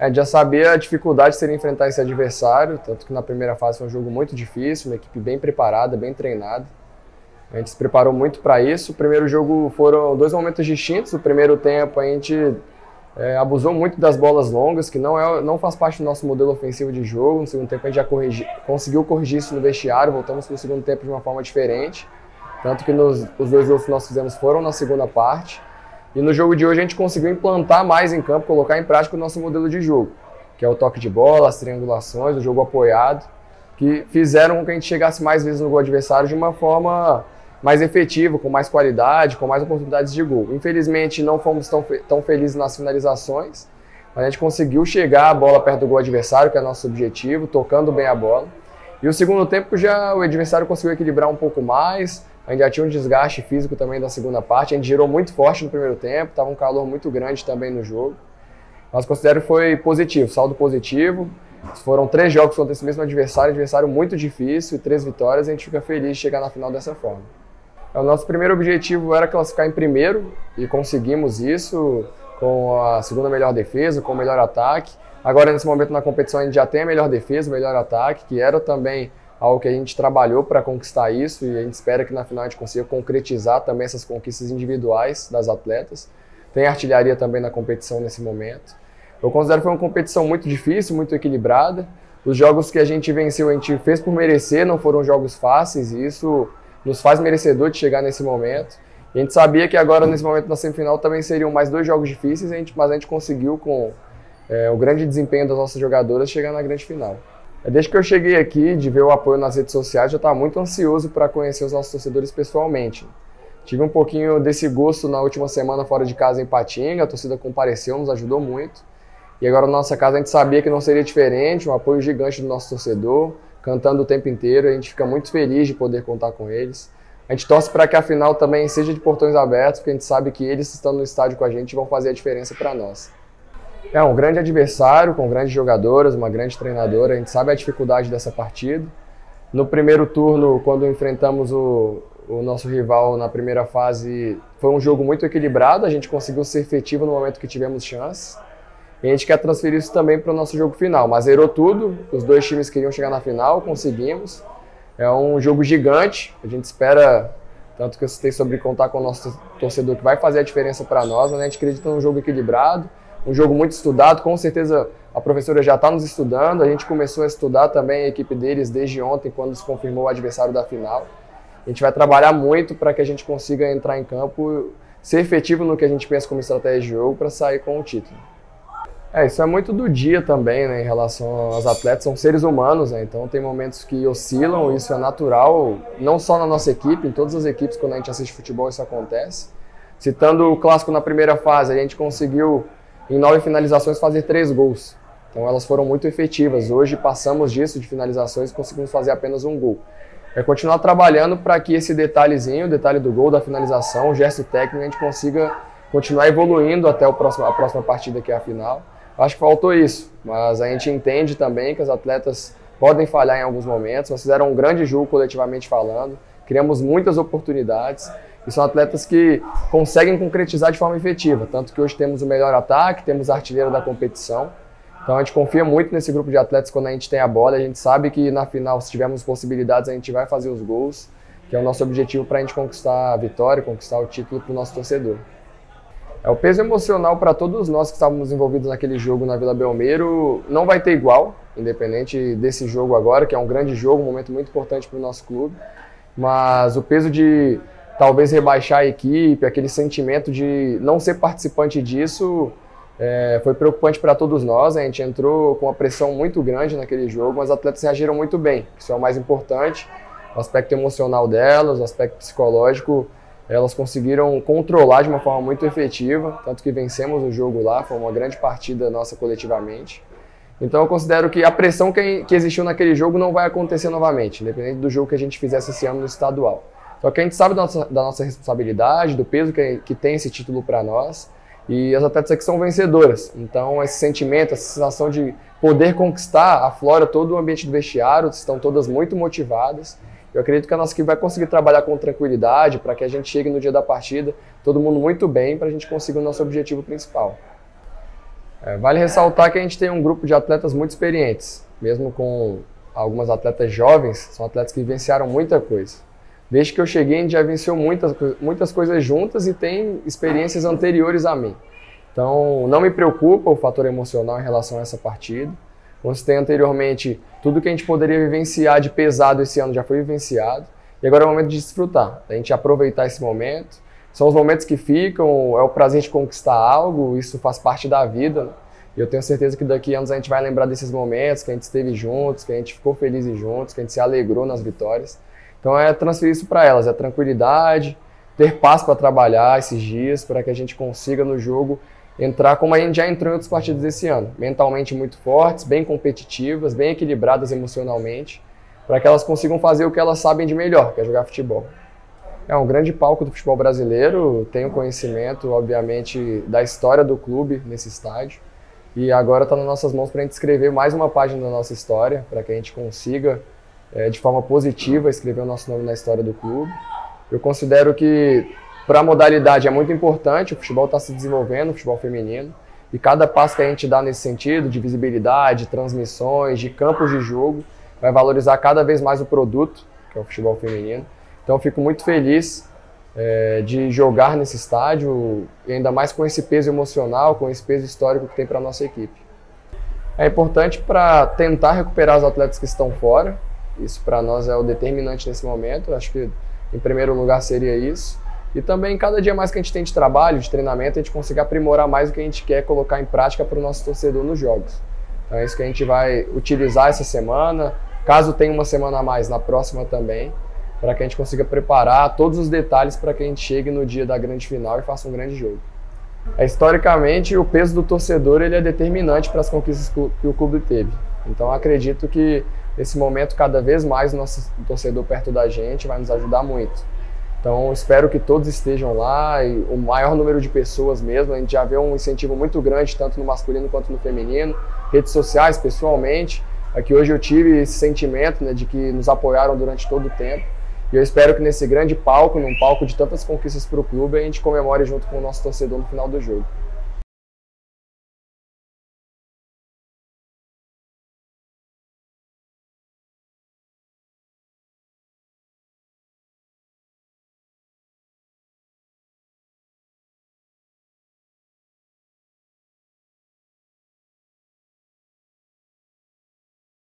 Gente já sabia a dificuldade de seria enfrentar esse adversário, tanto que na primeira fase foi um jogo muito difícil, uma equipe bem preparada, bem treinada. A gente se preparou muito para isso. O primeiro jogo foram dois momentos distintos. O primeiro tempo a gente é, abusou muito das bolas longas, que não, é, não faz parte do nosso modelo ofensivo de jogo. No segundo tempo a gente já corrigi, conseguiu corrigir isso no vestiário, voltamos para o segundo tempo de uma forma diferente. Tanto que nos, os dois gols que nós fizemos foram na segunda parte. E no jogo de hoje a gente conseguiu implantar mais em campo, colocar em prática o nosso modelo de jogo, que é o toque de bola, as triangulações, o jogo apoiado, que fizeram com que a gente chegasse mais vezes no gol adversário de uma forma mais efetivo, com mais qualidade, com mais oportunidades de gol. Infelizmente, não fomos tão, tão felizes nas finalizações, mas a gente conseguiu chegar a bola perto do gol adversário, que é nosso objetivo, tocando bem a bola. E o segundo tempo já o adversário conseguiu equilibrar um pouco mais, a gente já tinha um desgaste físico também da segunda parte, a gente girou muito forte no primeiro tempo, estava um calor muito grande também no jogo. Mas considero que foi positivo, saldo positivo. Foram três jogos contra esse mesmo adversário, adversário muito difícil, três vitórias, a gente fica feliz de chegar na final dessa forma. O nosso primeiro objetivo era classificar em primeiro e conseguimos isso com a segunda melhor defesa, com o melhor ataque. Agora, nesse momento na competição, a gente já tem a melhor defesa, o melhor ataque, que era também algo que a gente trabalhou para conquistar isso e a gente espera que na final a gente consiga concretizar também essas conquistas individuais das atletas. Tem artilharia também na competição nesse momento. Eu considero que foi uma competição muito difícil, muito equilibrada. Os jogos que a gente venceu, a gente fez por merecer, não foram jogos fáceis e isso nos faz merecedor de chegar nesse momento. A gente sabia que agora, nesse momento da semifinal, também seriam mais dois jogos difíceis, mas a gente conseguiu, com é, o grande desempenho das nossas jogadoras, chegar na grande final. Desde que eu cheguei aqui, de ver o apoio nas redes sociais, já estava muito ansioso para conhecer os nossos torcedores pessoalmente. Tive um pouquinho desse gosto na última semana fora de casa em Patinga, a torcida compareceu, nos ajudou muito. E agora na nossa casa a gente sabia que não seria diferente, um apoio gigante do nosso torcedor, cantando o tempo inteiro. A gente fica muito feliz de poder contar com eles. A gente torce para que a final também seja de portões abertos, porque a gente sabe que eles estando no estádio com a gente vão fazer a diferença para nós. É um grande adversário, com grandes jogadoras, uma grande treinadora. A gente sabe a dificuldade dessa partida. No primeiro turno, quando enfrentamos o, o nosso rival na primeira fase, foi um jogo muito equilibrado. A gente conseguiu ser efetivo no momento que tivemos chance. E a gente quer transferir isso também para o nosso jogo final. Mas zerou tudo, os dois times queriam chegar na final, conseguimos. É um jogo gigante, a gente espera, tanto que eu citei sobre contar com o nosso torcedor, que vai fazer a diferença para nós. Né? A gente acredita num jogo equilibrado, um jogo muito estudado, com certeza a professora já está nos estudando, a gente começou a estudar também a equipe deles desde ontem, quando se confirmou o adversário da final. A gente vai trabalhar muito para que a gente consiga entrar em campo, ser efetivo no que a gente pensa como estratégia de jogo para sair com o título. É, isso é muito do dia também, né, em relação aos atletas, são seres humanos, né, então tem momentos que oscilam, isso é natural, não só na nossa equipe, em todas as equipes, quando a gente assiste futebol isso acontece. Citando o clássico na primeira fase, a gente conseguiu, em nove finalizações, fazer três gols. Então elas foram muito efetivas. Hoje passamos disso de finalizações e conseguimos fazer apenas um gol. É continuar trabalhando para que esse detalhezinho, o detalhe do gol, da finalização, o gesto técnico, a gente consiga continuar evoluindo até próximo, a próxima partida, que é a final Acho que faltou isso, mas a gente entende também que os atletas podem falhar em alguns momentos. Nós fizeram um grande jogo coletivamente falando, criamos muitas oportunidades e são atletas que conseguem concretizar de forma efetiva. Tanto que hoje temos o melhor ataque, temos a artilheira da competição. Então a gente confia muito nesse grupo de atletas quando a gente tem a bola. A gente sabe que na final, se tivermos possibilidades, a gente vai fazer os gols, que é o nosso objetivo para a gente conquistar a vitória, conquistar o título para o nosso torcedor. É, o peso emocional para todos nós que estávamos envolvidos naquele jogo na Vila Belmiro não vai ter igual, independente desse jogo agora, que é um grande jogo, um momento muito importante para o nosso clube. Mas o peso de talvez rebaixar a equipe, aquele sentimento de não ser participante disso, é, foi preocupante para todos nós. A gente entrou com uma pressão muito grande naquele jogo, mas os atletas reagiram muito bem, isso é o mais importante. O aspecto emocional delas, o aspecto psicológico elas conseguiram controlar de uma forma muito efetiva, tanto que vencemos o jogo lá, foi uma grande partida nossa coletivamente. Então eu considero que a pressão que, que existiu naquele jogo não vai acontecer novamente, independente do jogo que a gente fizesse esse ano no estadual. Só que a gente sabe da nossa, da nossa responsabilidade, do peso que, que tem esse título para nós, e as atletas aqui são vencedoras. Então esse sentimento, essa sensação de poder conquistar, aflora todo o ambiente do vestiário, estão todas muito motivadas. Eu acredito que a nossa equipe vai conseguir trabalhar com tranquilidade para que a gente chegue no dia da partida, todo mundo muito bem, para a gente conseguir o nosso objetivo principal. É, vale ressaltar que a gente tem um grupo de atletas muito experientes, mesmo com algumas atletas jovens, são atletas que vivenciaram muita coisa. Desde que eu cheguei, a gente já venceu muitas, muitas coisas juntas e tem experiências anteriores a mim. Então, não me preocupa o fator emocional em relação a essa partida. Como citei anteriormente, tudo que a gente poderia vivenciar de pesado esse ano já foi vivenciado. E agora é o momento de desfrutar, a gente aproveitar esse momento. São os momentos que ficam, é o prazer de conquistar algo, isso faz parte da vida. Né? E eu tenho certeza que daqui a anos a gente vai lembrar desses momentos, que a gente esteve juntos, que a gente ficou feliz juntos, que a gente se alegrou nas vitórias. Então é transferir isso para elas, é tranquilidade, ter paz para trabalhar esses dias, para que a gente consiga no jogo entrar como a gente já entrou em outros partidos esse ano, mentalmente muito fortes, bem competitivas, bem equilibradas emocionalmente, para que elas consigam fazer o que elas sabem de melhor, que é jogar futebol. É um grande palco do futebol brasileiro, tenho conhecimento, obviamente, da história do clube nesse estádio. E agora está nas nossas mãos para a gente escrever mais uma página da nossa história, para que a gente consiga, é, de forma positiva, escrever o nosso nome na história do clube. Eu considero que, para a modalidade, é muito importante, o futebol está se desenvolvendo, o futebol feminino, e cada passo que a gente dá nesse sentido, de visibilidade, transmissões, de campos de jogo, vai valorizar cada vez mais o produto, que é o futebol feminino. Então, fico muito feliz é, de jogar nesse estádio, ainda mais com esse peso emocional, com esse peso histórico que tem para a nossa equipe. É importante para tentar recuperar os atletas que estão fora, isso para nós é o determinante nesse momento, acho que em primeiro lugar seria isso. E também, cada dia mais que a gente tem de trabalho, de treinamento, a gente consiga aprimorar mais o que a gente quer colocar em prática para o nosso torcedor nos jogos. Então é isso que a gente vai utilizar essa semana. Caso tenha uma semana a mais, na próxima também para que a gente consiga preparar todos os detalhes para que a gente chegue no dia da grande final e faça um grande jogo. É, historicamente, o peso do torcedor ele é determinante para as conquistas que o clube teve. Então, acredito que nesse momento, cada vez mais, o nosso torcedor perto da gente vai nos ajudar muito. Então, espero que todos estejam lá e o maior número de pessoas mesmo. A gente já vê um incentivo muito grande, tanto no masculino quanto no feminino, redes sociais, pessoalmente. Aqui hoje eu tive esse sentimento né, de que nos apoiaram durante todo o tempo. E eu espero que nesse grande palco, num palco de tantas conquistas para o clube, a gente comemore junto com o nosso torcedor no final do jogo.